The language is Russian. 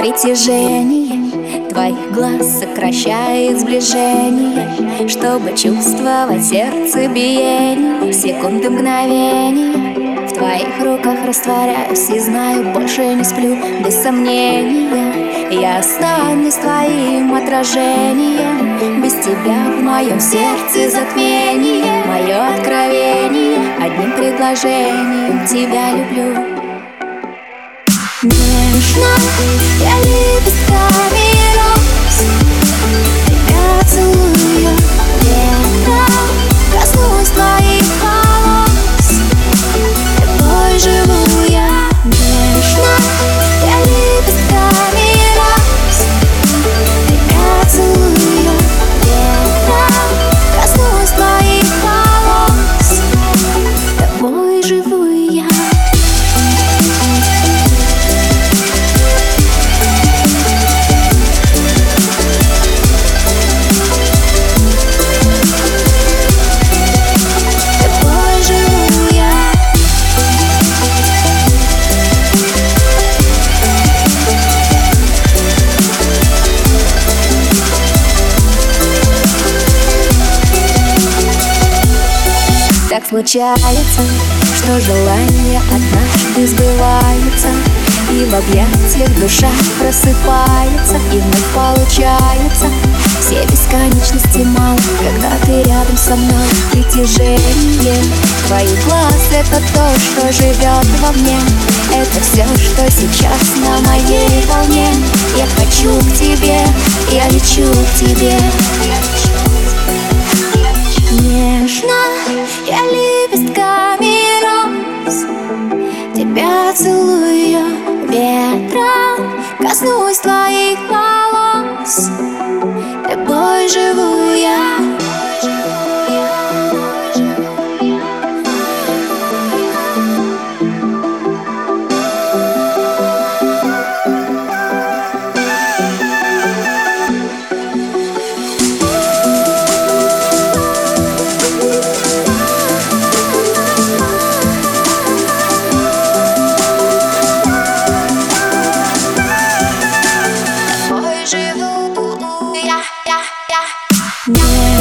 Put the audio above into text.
Притяжение твоих глаз сокращает сближение Чтобы чувствовать сердце биение. Секунды мгновения В твоих руках растворяюсь и знаю, больше не сплю Без сомнения. Я останусь твоим отражением Без тебя в моем сердце затмение. Мое откровение одним предложением Тебя люблю Нежно я лепестками случается, что желания однажды сбываются И в объятиях душа просыпается И вновь получается. Все бесконечности мало, когда ты рядом со мной. Притяжение твоих глаз это то, что живет во мне. Это все, что сейчас на моей волне. Я хочу к тебе, я лечу к тебе ветром Коснусь твоих волос yeah, yeah.